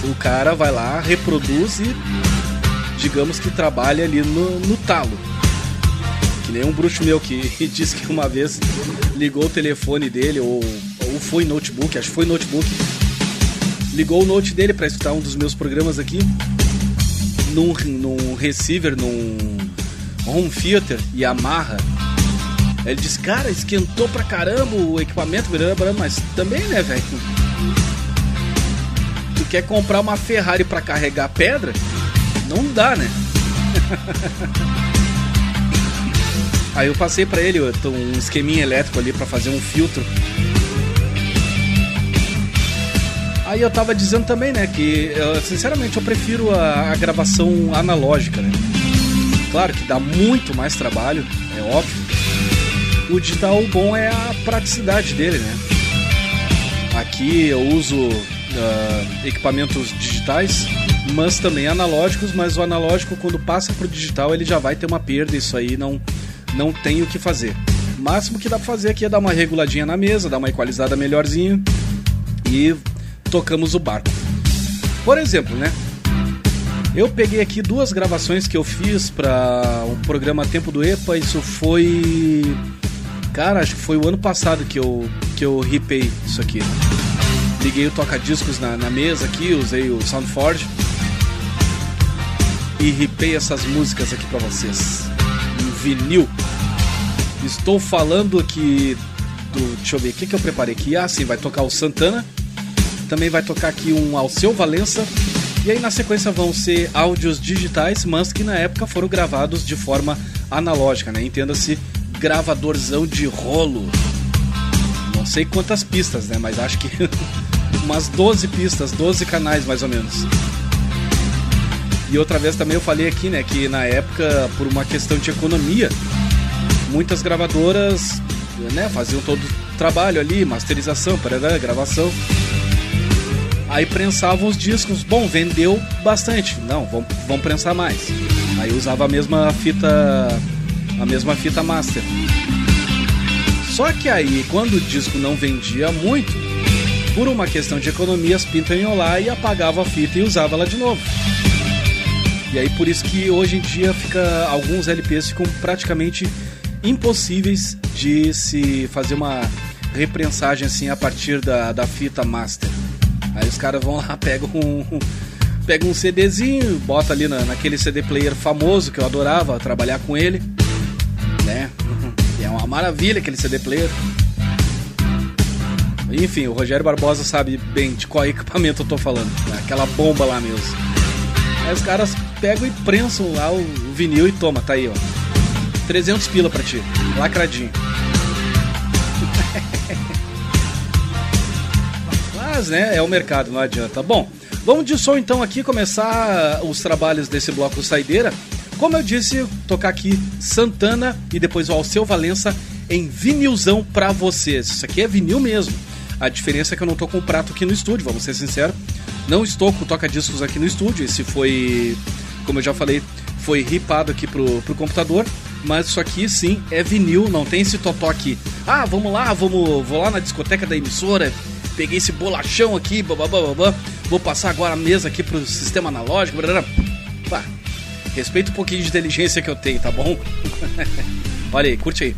o cara vai lá, reproduz e digamos que trabalha ali no, no talo. Nem um bruxo meu que disse que uma vez ligou o telefone dele, ou, ou foi notebook, acho que foi notebook. Ligou o note dele para escutar um dos meus programas aqui. num, num receiver, num home theater e amarra. Ele diz, cara, esquentou pra caramba o equipamento, mas também, né, velho? Tu quer comprar uma Ferrari pra carregar pedra? Não dá, né? Aí eu passei pra ele um esqueminha elétrico ali pra fazer um filtro. Aí eu tava dizendo também, né, que sinceramente eu prefiro a, a gravação analógica, né? Claro que dá muito mais trabalho, é óbvio. O digital bom é a praticidade dele, né? Aqui eu uso ah, equipamentos digitais, mas também analógicos, mas o analógico quando passa pro digital ele já vai ter uma perda, isso aí não, não tem o que fazer. O máximo que dá pra fazer aqui é dar uma reguladinha na mesa, dar uma equalizada melhorzinho e tocamos o barco. Por exemplo, né? Eu peguei aqui duas gravações que eu fiz para o programa Tempo do EPA, isso foi Cara, acho que foi o ano passado que eu, que eu ripei isso aqui. Liguei o toca-discos na, na mesa aqui, usei o Soundforge e ripei essas músicas aqui pra vocês. Vinil. Estou falando aqui do. Deixa eu ver, o que, que eu preparei aqui? Ah, sim, vai tocar o Santana. Também vai tocar aqui um Alceu Valença. E aí na sequência vão ser áudios digitais, mas que na época foram gravados de forma analógica, né? Entenda-se gravadorzão de rolo. Não sei quantas pistas, né? Mas acho que umas 12 pistas, 12 canais mais ou menos. E outra vez também eu falei aqui, né, que na época, por uma questão de economia, muitas gravadoras, né, faziam todo o trabalho ali, masterização, parará, gravação. Aí prensavam os discos. Bom, vendeu bastante. Não, vamos, vamos prensar mais. Aí usava a mesma fita, a mesma fita master. Só que aí, quando o disco não vendia muito, por uma questão de economia, as pintas iam lá e apagava a fita e usava ela de novo. E aí por isso que hoje em dia fica alguns LPs ficam praticamente impossíveis de se fazer uma reprensagem assim a partir da, da fita master. Aí os caras vão lá, pegam um, pegam um CDzinho, bota ali na, naquele CD player famoso que eu adorava trabalhar com ele, né? É uma maravilha aquele CD player. Enfim, o Rogério Barbosa sabe bem de qual equipamento eu tô falando, né? aquela bomba lá mesmo. Aí os caras pegam e prensam lá o, o vinil e toma, tá aí, ó. 300 pila pra ti, lacradinho. Mas, né, é o mercado, não adianta. Bom, vamos de som então aqui começar os trabalhos desse bloco Saideira. Como eu disse, tocar aqui Santana e depois o Alceu Valença em vinilzão pra vocês. Isso aqui é vinil mesmo. A diferença é que eu não tô com o prato aqui no estúdio, vamos ser sinceros. Não estou com toca-discos aqui no estúdio. Esse foi, como eu já falei, foi ripado aqui pro, pro computador. Mas isso aqui sim é vinil, não tem esse totó aqui. Ah, vamos lá, vamos, vou lá na discoteca da emissora. Peguei esse bolachão aqui, babá, vou passar agora a mesa aqui pro sistema analógico. Pá, respeita um pouquinho de inteligência que eu tenho, tá bom? Olha aí, curte aí.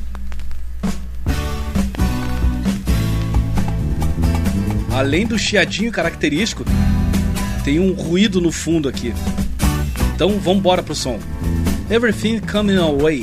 Além do chiadinho característico, tem um ruído no fundo aqui. Então vamos pro som. Everything coming away.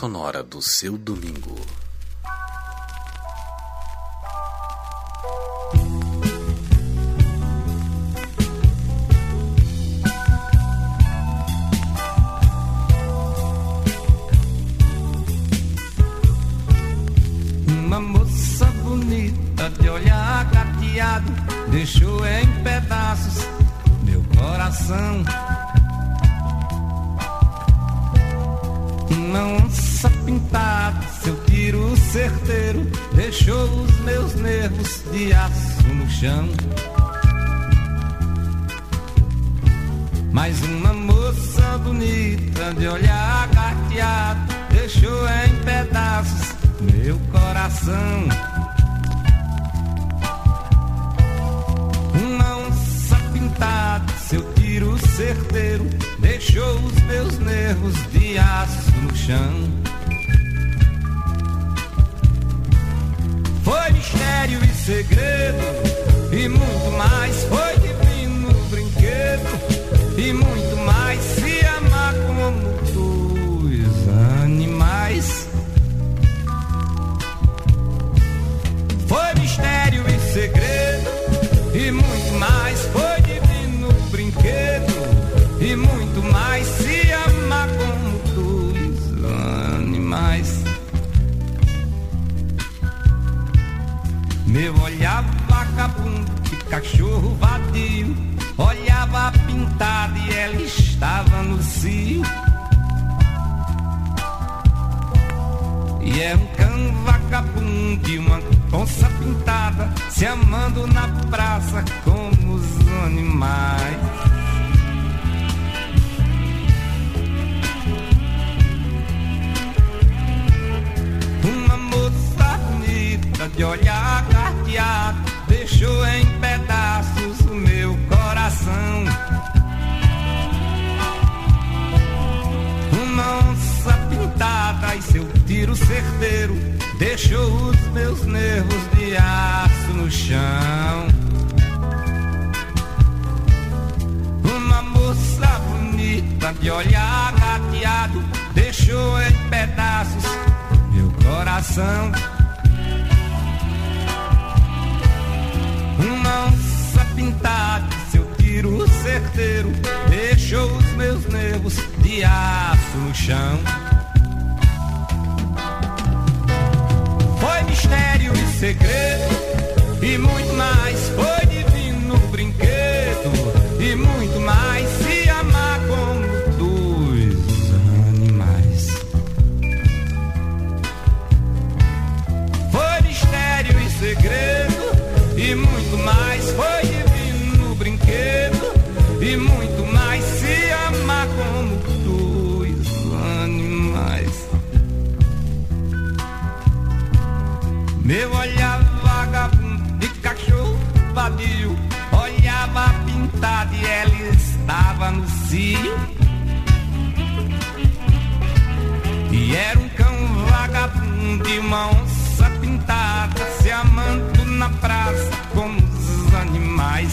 Sonora do seu domingo. E é um cão vagabundo e uma onça pintada Se amando na praça como os animais Uma moça bonita de olhar carteado deixou em pedaços o meu coração. E seu tiro certeiro deixou os meus nervos de aço no chão. Uma moça bonita de olhar gateado deixou em pedaços meu coração. Uma onça pintada, seu tiro certeiro deixou os meus nervos de aço no chão. Mistério e segredo, e muito mais. Foi divino brinquedo, e muito mais. Se Meu olhar vagabundo de cachorro vadio olhava pintada e ela estava no cio. E era um cão vagabundo e uma onça pintada se amando na praça como os animais.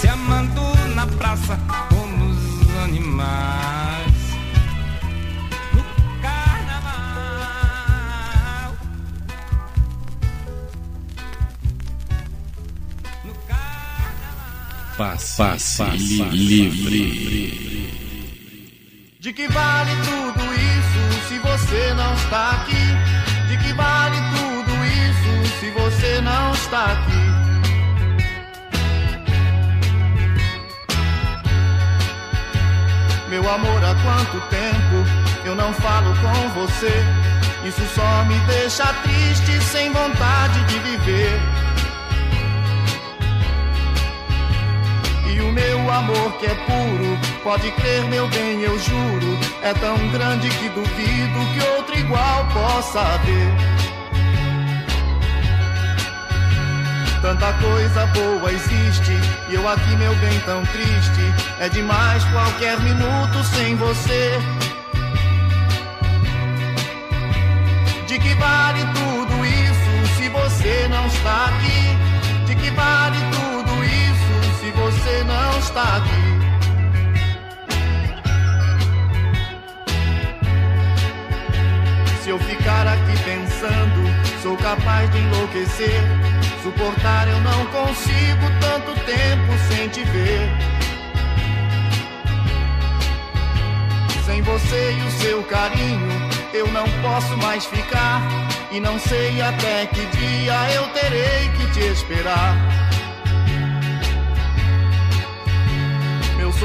Se amando na praça como os animais. Passe, Passe livre. De que vale tudo isso se você não está aqui? De que vale tudo isso se você não está aqui? Meu amor, há quanto tempo eu não falo com você? Isso só me deixa triste, sem vontade de viver. Meu amor que é puro, pode crer, meu bem, eu juro, é tão grande que duvido que outro igual possa haver. Tanta coisa boa existe, e eu aqui, meu bem, tão triste. É demais qualquer minuto sem você. De que vale tudo isso se você não está aqui? De que vale tudo você não está aqui. Se eu ficar aqui pensando, sou capaz de enlouquecer. Suportar eu não consigo tanto tempo sem te ver. Sem você e o seu carinho, eu não posso mais ficar. E não sei até que dia eu terei que te esperar.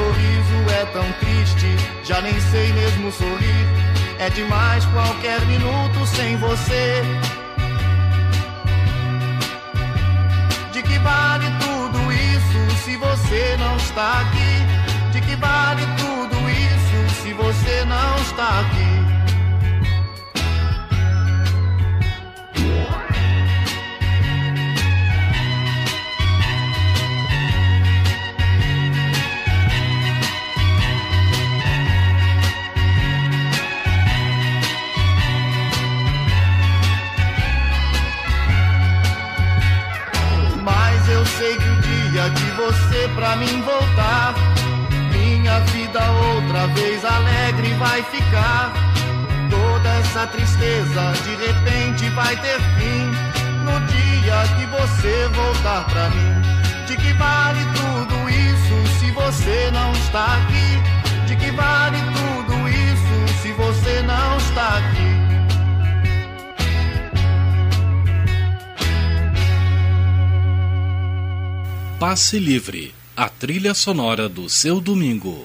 Sorriso é tão triste, já nem sei mesmo sorrir. É demais qualquer minuto sem você. De que vale tudo isso se você não está aqui? Pra mim voltar, minha vida outra vez alegre vai ficar. Toda essa tristeza de repente vai ter fim no dia que você voltar pra mim. De que vale tudo isso se você não está aqui? De que vale tudo isso se você não está aqui? Passe Livre, a trilha sonora do seu domingo.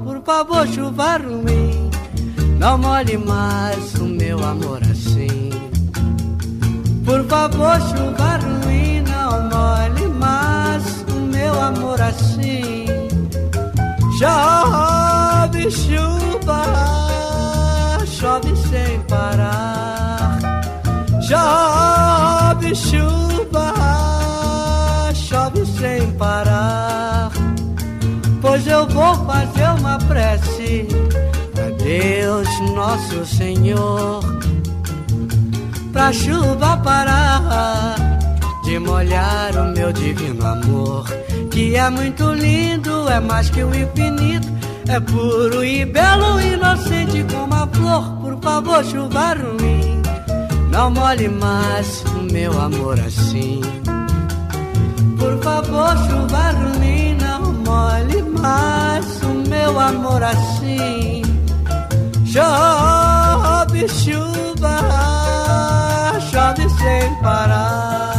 Favor, chuva ruim, não molhe mais o meu amor assim. Por favor, chuva ruim, não molhe mais o meu amor assim. Chove chuva, chove sem parar. Chove chuva, chove sem parar. Vou fazer uma prece a Deus nosso Senhor. Pra chuva parar de molhar o meu divino amor, que é muito lindo, é mais que o infinito. É puro e belo, inocente como a flor. Por favor, chuva ruim. Não molhe mais o meu amor assim. Por favor, chuva mais o meu amor assim. Chove chuva, chove sem parar.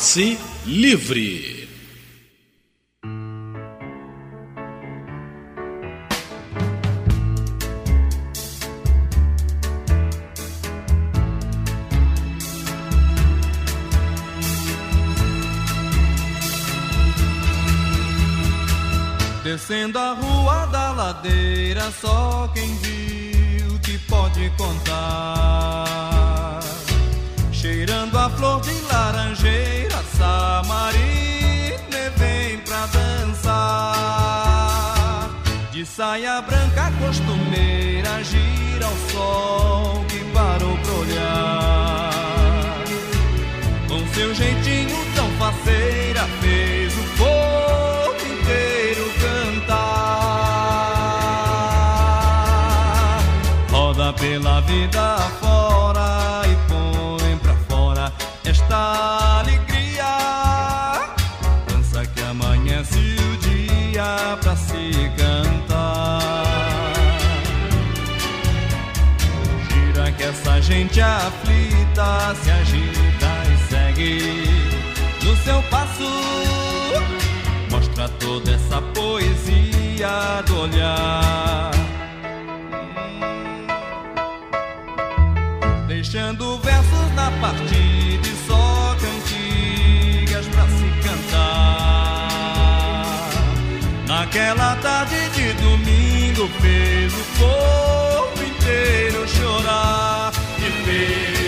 Passe Livre. Descendo a rua da ladeira, só quem viu te pode contar cheirando a flor de laranjeira dança, Marine vem pra dançar. De saia branca costumeira, gira o sol que parou pra olhar. Com seu jeitinho tão faceira, fez o povo inteiro cantar. Roda pela vida fora mente aflita se agita e segue no seu passo. Mostra toda essa poesia do olhar. Deixando versos na partida e só cantigas pra se cantar. Naquela tarde de domingo fez o povo inteiro chorar. me.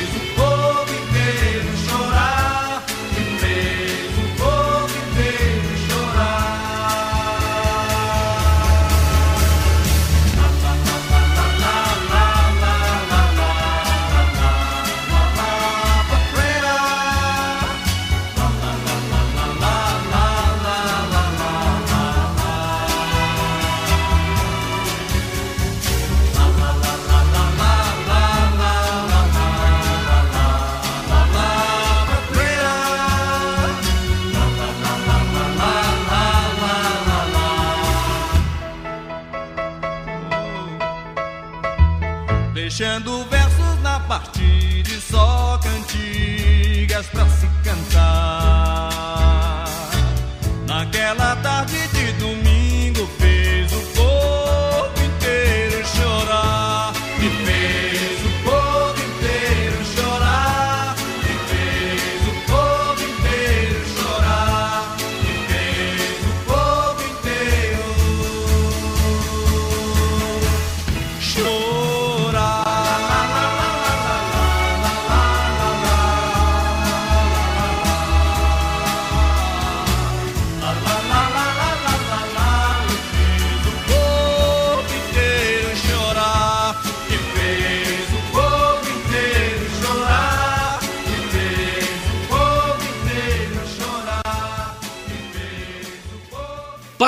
Ela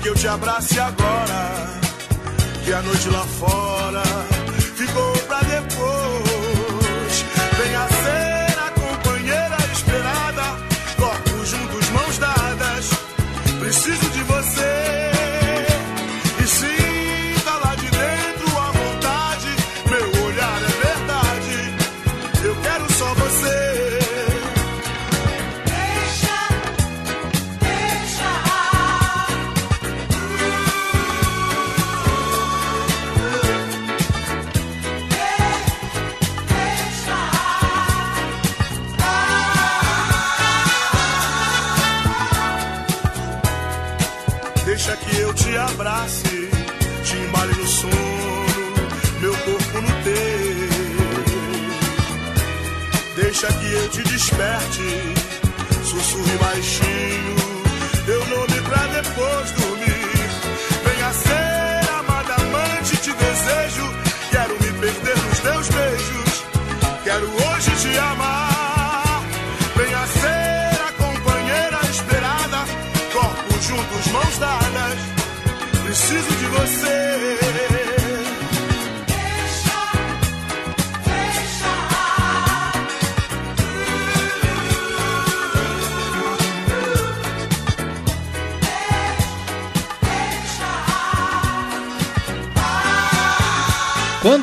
que eu te abrace agora. Que a noite lá fora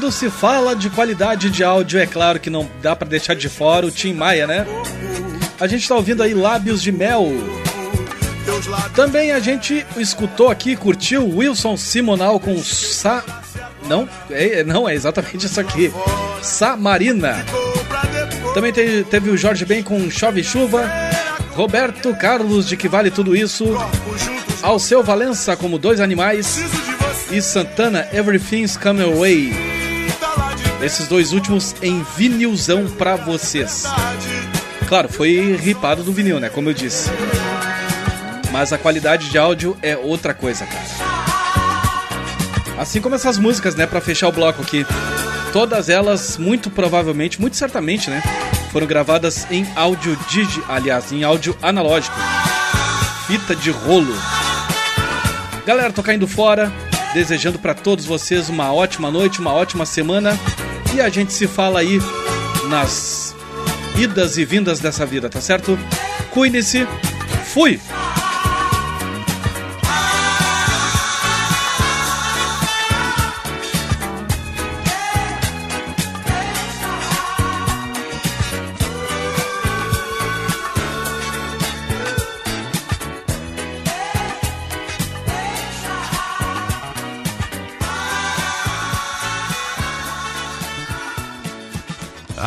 Quando se fala de qualidade de áudio, é claro que não dá pra deixar de fora o Tim Maia, né? A gente tá ouvindo aí Lábios de Mel. Também a gente escutou aqui, curtiu Wilson Simonal com Sa... Não, é, não, é exatamente isso aqui. Samarina. Também te- teve o Jorge Ben com Chove Chuva. Roberto Carlos de Que Vale Tudo Isso. Alceu Valença como Dois Animais. E Santana Everything's Come Away. Esses dois últimos em vinilzão pra vocês. Claro, foi ripado do vinil, né? Como eu disse. Mas a qualidade de áudio é outra coisa, cara. Assim como essas músicas, né? Pra fechar o bloco aqui. Todas elas, muito provavelmente, muito certamente, né? Foram gravadas em áudio digi, aliás, em áudio analógico. Fita de rolo. Galera, tô caindo fora. Desejando pra todos vocês uma ótima noite, uma ótima semana. E a gente se fala aí nas idas e vindas dessa vida, tá certo? Cuide-se. Fui!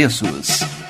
preços.